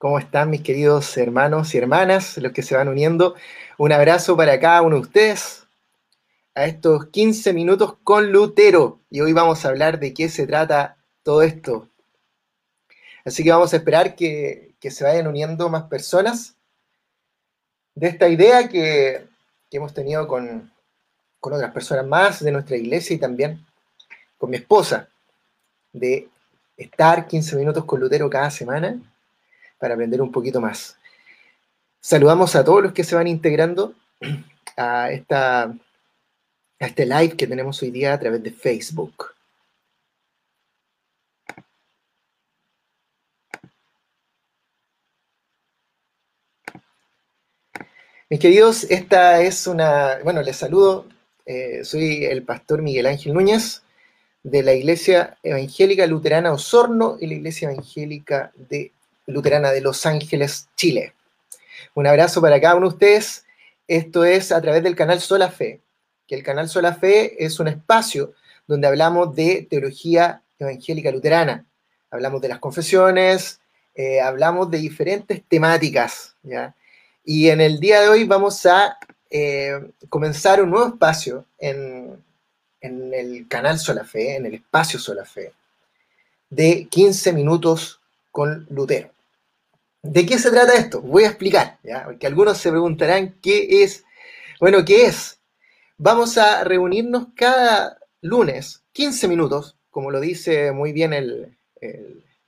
¿Cómo están mis queridos hermanos y hermanas, los que se van uniendo? Un abrazo para cada uno de ustedes a estos 15 minutos con Lutero. Y hoy vamos a hablar de qué se trata todo esto. Así que vamos a esperar que, se vayan uniendo más personas de esta idea que, hemos tenido con, con otras personas más de nuestra iglesia y también con mi esposa, de estar 15 minutos con Lutero cada semana para aprender un poquito más. Saludamos a todos los que se van integrando a, esta, a este live que tenemos hoy día a través de Facebook. Mis queridos, esta es una, bueno, les saludo, eh, soy el pastor Miguel Ángel Núñez de la Iglesia Evangélica Luterana Osorno y la Iglesia Evangélica de Luterana de Los Ángeles, Chile. Un abrazo para cada uno de ustedes. Esto es a través del canal Sola Fe, que el canal Sola Fe es un espacio donde hablamos de teología evangélica luterana. Hablamos de las confesiones, eh, hablamos de diferentes temáticas. Y en el día de hoy vamos a eh, comenzar un nuevo espacio en, en el canal Sola Fe, en el espacio Sola Fe, de 15 minutos con Lutero. ¿De qué se trata esto? Voy a explicar, ¿ya? porque algunos se preguntarán qué es. Bueno, ¿qué es? Vamos a reunirnos cada lunes, 15 minutos, como lo dice muy bien el,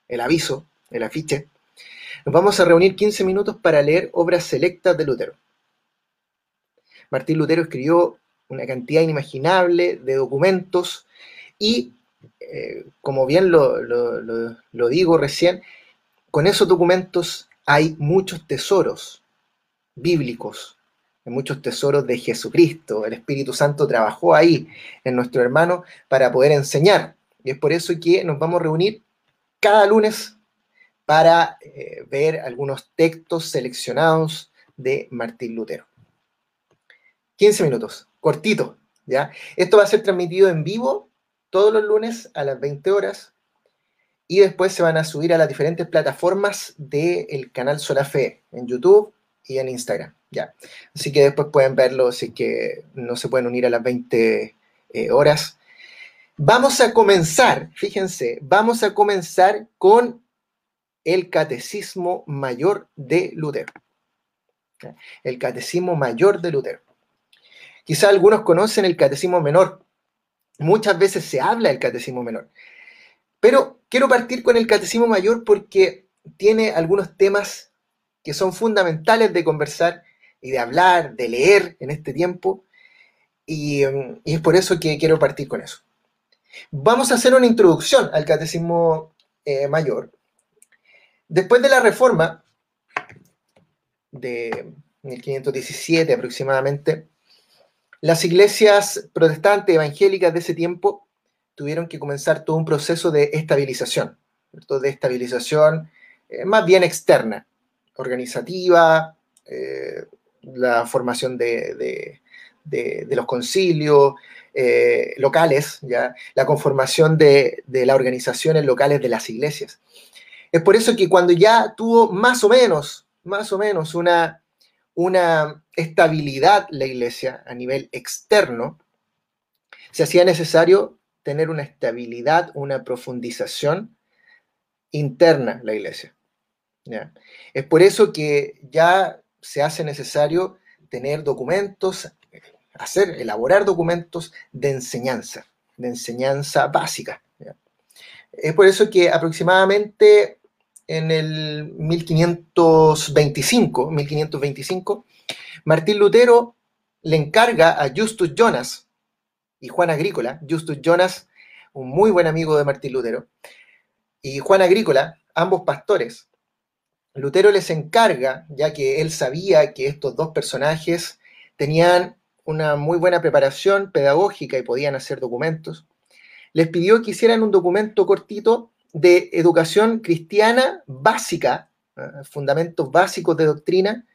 el aviso, el afiche. Nos vamos a reunir 15 minutos para leer obras selectas de Lutero. Martín Lutero escribió una cantidad inimaginable de documentos y, eh, como bien lo, digo recién, con esos documentos hay muchos tesoros bíblicos, muchos tesoros de Jesucristo. El Espíritu Santo trabajó ahí en nuestro hermano para poder enseñar. Y es por eso que nos vamos a reunir cada lunes para eh, ver algunos textos seleccionados de Martín Lutero. 15 minutos cortito, ¿ya? Esto va a ser transmitido en vivo todos los lunes a las 20 horas y después se van a subir a las diferentes plataformas del canal Solafe en YouTube y en Instagram, ¿ya? Así que después pueden verlo si que no se pueden unir a las 20 eh, horas. Vamos a comenzar, fíjense, vamos a comenzar con el Catecismo Mayor de Lutero. El Catecismo Mayor de Lutero. Quizá algunos conocen el catecismo menor. Muchas veces se habla del catecismo menor. Pero quiero partir con el catecismo mayor porque tiene algunos temas que son fundamentales de conversar y de hablar, de leer en este tiempo. Y, mm, es por eso que quiero partir con eso. Vamos a hacer una introducción al catecismo eh, mayor. Después de la reforma de 1517 aproximadamente, las iglesias protestantes evangélicas de ese tiempo tuvieron que comenzar todo un proceso de estabilización, de estabilización eh, más bien externa, organizativa, eh, la formación de, los concilios eh, locales, ¿ya? la conformación de, de las organizaciones locales de las iglesias. Es por eso que cuando ya tuvo más o menos, más o menos una, una estabilidad la iglesia a nivel externo, se hacía necesario tener una estabilidad, una profundización interna la iglesia. Es por eso que ya se hace necesario tener documentos, hacer, elaborar documentos de enseñanza, de enseñanza básica. Es por eso que aproximadamente en el 1525, 1525, Martín Lutero le encarga a Justus Jonas y Juan Agrícola, Justus Jonas, un muy buen amigo de Martín Lutero, y Juan Agrícola, ambos pastores, Lutero les encarga, ya que él sabía que estos dos personajes tenían una muy buena preparación pedagógica y podían hacer documentos, les pidió que hicieran un documento cortito de educación cristiana básica, ¿eh? fundamentos básicos de doctrina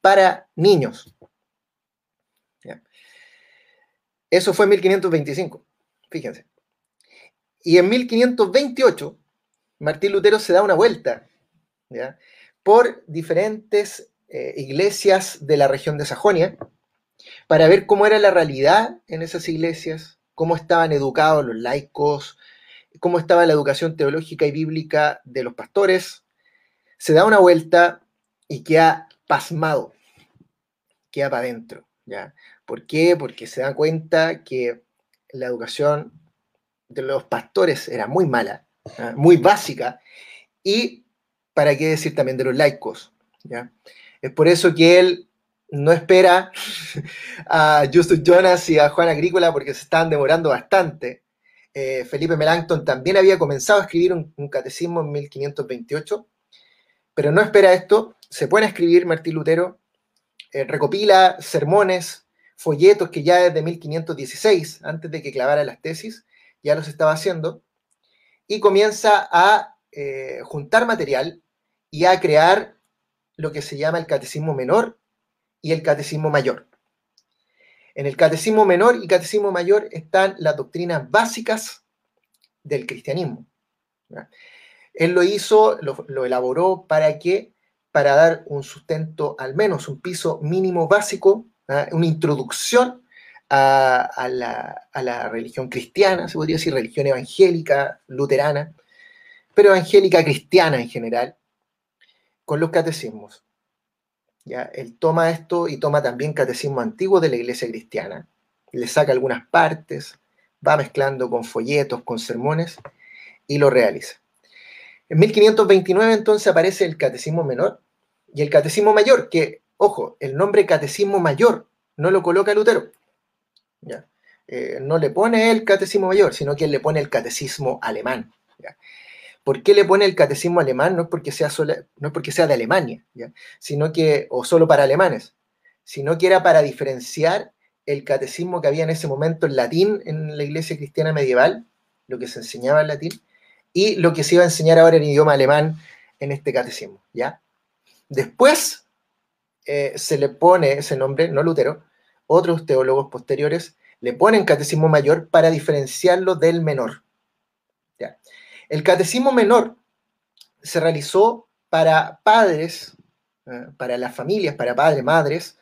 para niños. Eso fue en 1525, fíjense. Y en 1528, Martín Lutero se da una vuelta, por diferentes eh, iglesias de la región de Sajonia para ver cómo era la realidad en esas iglesias, cómo estaban educados los laicos, cómo estaba la educación teológica y bíblica de los pastores. Se da una vuelta y queda pasmado, queda para adentro. ¿ya? ¿Por qué? Porque se da cuenta que la educación de los pastores era muy mala, muy básica, y para qué decir también de los laicos. ¿ya? Es por eso que él no espera a Justus Jonas y a Juan Agrícola porque se están demorando bastante. Eh, Felipe Melanchthon también había comenzado a escribir un, catecismo en 1528, pero no espera esto, se pone a escribir Martín Lutero, eh, recopila sermones, folletos que ya desde 1516, antes de que clavara las tesis, ya los estaba haciendo, y comienza a eh, juntar material y a crear lo que se llama el catecismo menor y el catecismo mayor. En el catecismo menor y catecismo mayor están las doctrinas básicas del cristianismo. Él lo hizo, lo, elaboró para que, para dar un sustento, al menos un piso mínimo básico, una introducción a, la, a, la, religión cristiana, se podría decir religión evangélica, luterana, pero evangélica cristiana en general, con los catecismos. Él toma esto y toma también catecismo antiguo de la iglesia cristiana, le saca algunas partes, va mezclando con folletos, con sermones y lo realiza. En 1529 entonces aparece el catecismo menor y el catecismo mayor, que, ojo, el nombre catecismo mayor no lo coloca Lutero. Eh, no le pone el catecismo mayor, sino que él le pone el catecismo alemán. ¿Por qué le pone el catecismo alemán? No es porque sea, de Alemania, sino que, o solo para alemanes, sino que era para diferenciar el catecismo que había en ese momento en latín en la iglesia cristiana medieval, lo que se enseñaba en latín, y lo que se iba a enseñar ahora en idioma alemán en este catecismo. ¿ya? Después eh, se le pone ese nombre, no Lutero, otros teólogos posteriores le ponen catecismo mayor para diferenciarlo del menor. ¿ya? El catecismo menor se realizó para padres, eh, para las familias, para padres, madres,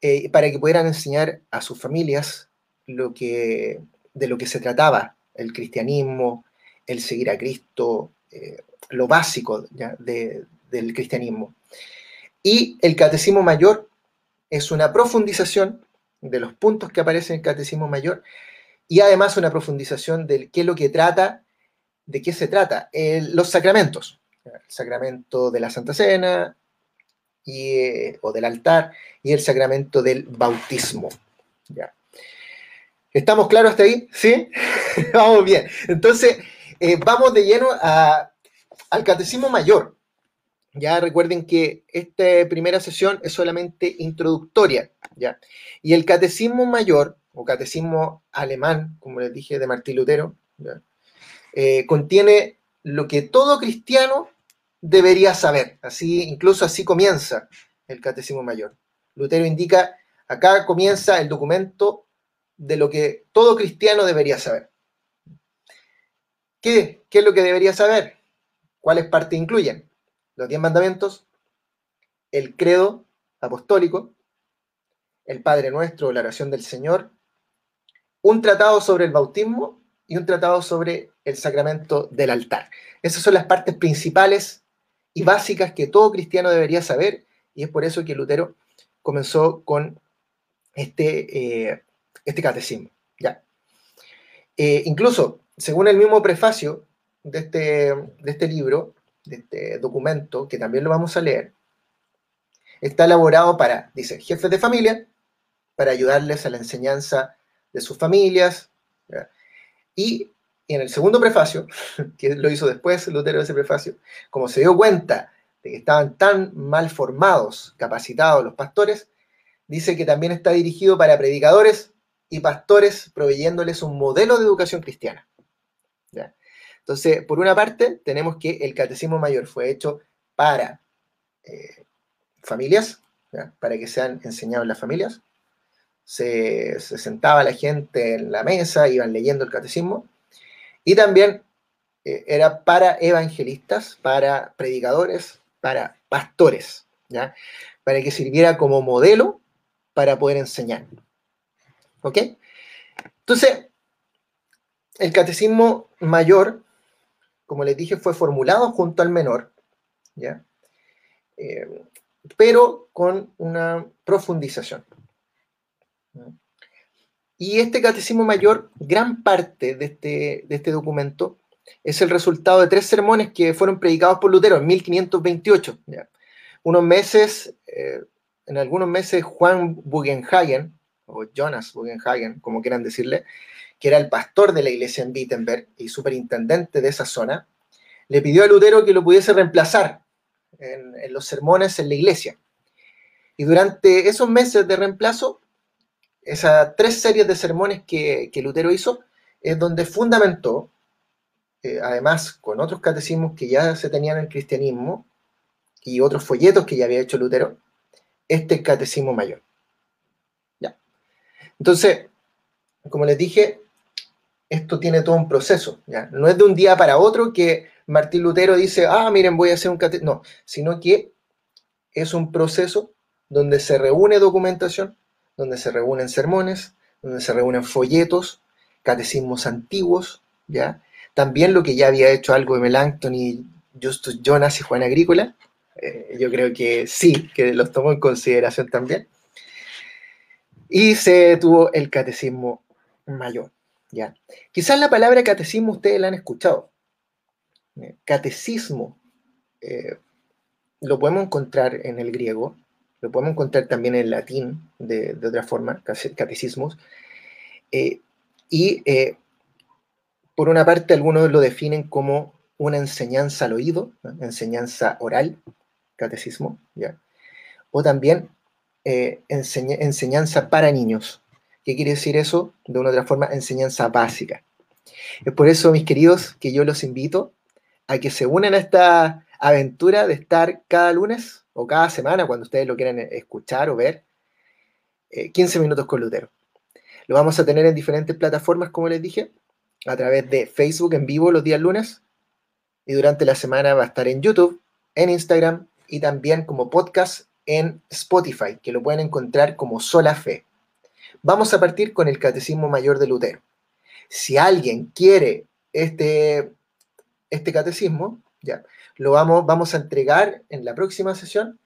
eh, para que pudieran enseñar a sus familias de lo que se trataba el cristianismo, el seguir a Cristo, eh, lo básico del cristianismo. Y el catecismo mayor es una profundización de los puntos que aparecen en el catecismo mayor y además una profundización de qué es lo que trata ¿De qué se trata? los sacramentos. El sacramento de la Santa Cena y, eh, o del altar y el sacramento del bautismo. ¿Ya? ¿Estamos claros hasta ahí? ¿Sí? vamos bien. Entonces, eh, vamos de lleno al catecismo mayor. Ya recuerden que esta primera sesión es solamente introductoria. ¿ya? Y el catecismo mayor, o catecismo alemán, como les dije, de Martín Lutero, ¿ya? Eh, contiene lo que todo cristiano debería saber. Así, incluso así comienza el Catecismo Mayor. Lutero indica, acá comienza el documento de lo que todo cristiano debería saber. ¿Qué, qué es lo que debería saber? ¿Cuáles partes incluyen? Los diez mandamientos, el credo apostólico, el Padre Nuestro, la oración del Señor, un tratado sobre el bautismo y un tratado sobre el sacramento del altar. Esas son las partes principales y básicas que todo cristiano debería saber y es por eso que Lutero comenzó con este, eh, este catecismo. ¿ya? Eh, incluso, según el mismo prefacio de este, de este libro, de este documento, que también lo vamos a leer, está elaborado para, dice, jefes de familia, para ayudarles a la enseñanza de sus familias, y, en el segundo prefacio, que lo hizo después Lutero ese prefacio, como se dio cuenta de que estaban tan mal formados, capacitados los pastores, dice que también está dirigido para predicadores y pastores, proveyéndoles un modelo de educación cristiana. Entonces, por una parte, tenemos que el catecismo mayor fue hecho para eh, familias, para que sean enseñados en las familias, se, sentaba la gente en la mesa, iban leyendo el catecismo, y también eh, era para evangelistas, para predicadores, para pastores, ¿ya? Para que sirviera como modelo para poder enseñar. ¿Ok? Entonces, el catecismo mayor, como les dije, fue formulado junto al menor, ¿ya? Eh, pero con una profundización. Y este catecismo mayor, gran parte de este, de este documento, es el resultado de tres sermones que fueron predicados por Lutero en 1528. Unos meses, eh, en algunos meses, Juan Bugenhagen, o Jonas Bugenhagen, como quieran decirle, que era el pastor de la iglesia en Wittenberg y superintendente de esa zona, le pidió a Lutero que lo pudiese reemplazar en, los sermones en la iglesia. Y durante esos meses de reemplazo, esas tres series de sermones que, Lutero hizo, es donde fundamentó, eh, además con otros catecismos que ya se tenían en el cristianismo y otros folletos que ya había hecho Lutero, este catecismo mayor. Ya. Entonces, como les dije, esto tiene todo un proceso. ¿ya? No es de un día para otro que Martín Lutero dice, ah, miren, voy a hacer un catecismo. No, sino que es un proceso donde se reúne documentación, donde se reúnen sermones, donde se reúnen folletos, catecismos antiguos, ¿ya? También lo que ya había hecho algo de Melanchthon y Justus Jonas y Juan Agrícola, eh, yo creo que sí, que los tomó en consideración también. Y se tuvo el catecismo mayor, ¿ya? Quizás la palabra catecismo ustedes la han escuchado, catecismo eh, lo podemos encontrar en el griego, lo podemos encontrar también en latín de, otra forma, catecismos. Eh, y eh, por una parte, algunos lo definen como una enseñanza al oído, enseñanza oral, catecismo, ¿ya? o también enseñanza para niños. ¿Qué quiere decir eso? De una otra forma, enseñanza básica. Es por eso, mis queridos, que yo los invito a que se unan a esta aventura de estar cada lunes o cada semana, cuando ustedes lo quieran escuchar o ver, 15 eh, minutos con Lutero. Lo vamos a tener en diferentes plataformas, como les dije, a través de Facebook en vivo los días lunes, y durante la semana va a estar en YouTube, en Instagram y también como podcast en Spotify, que lo pueden encontrar como Sola Fe. Vamos a partir con el Catecismo Mayor de Lutero. Si alguien quiere este este catecismo, ya, lo vamos, vamos a entregar en la próxima sesión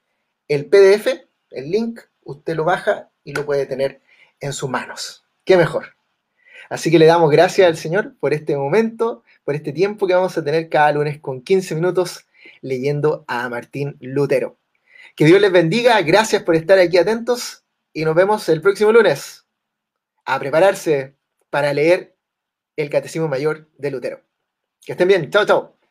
el PDF, el link, usted lo baja y lo puede tener en sus manos. ¿Qué mejor? Así que le damos gracias al Señor por este momento, por este tiempo que vamos a tener cada lunes con 15 minutos leyendo a Martín Lutero. Que Dios les bendiga, gracias por estar aquí atentos y nos vemos el próximo lunes a prepararse para leer el Catecismo Mayor de Lutero. Que estén bien. Chao, chao.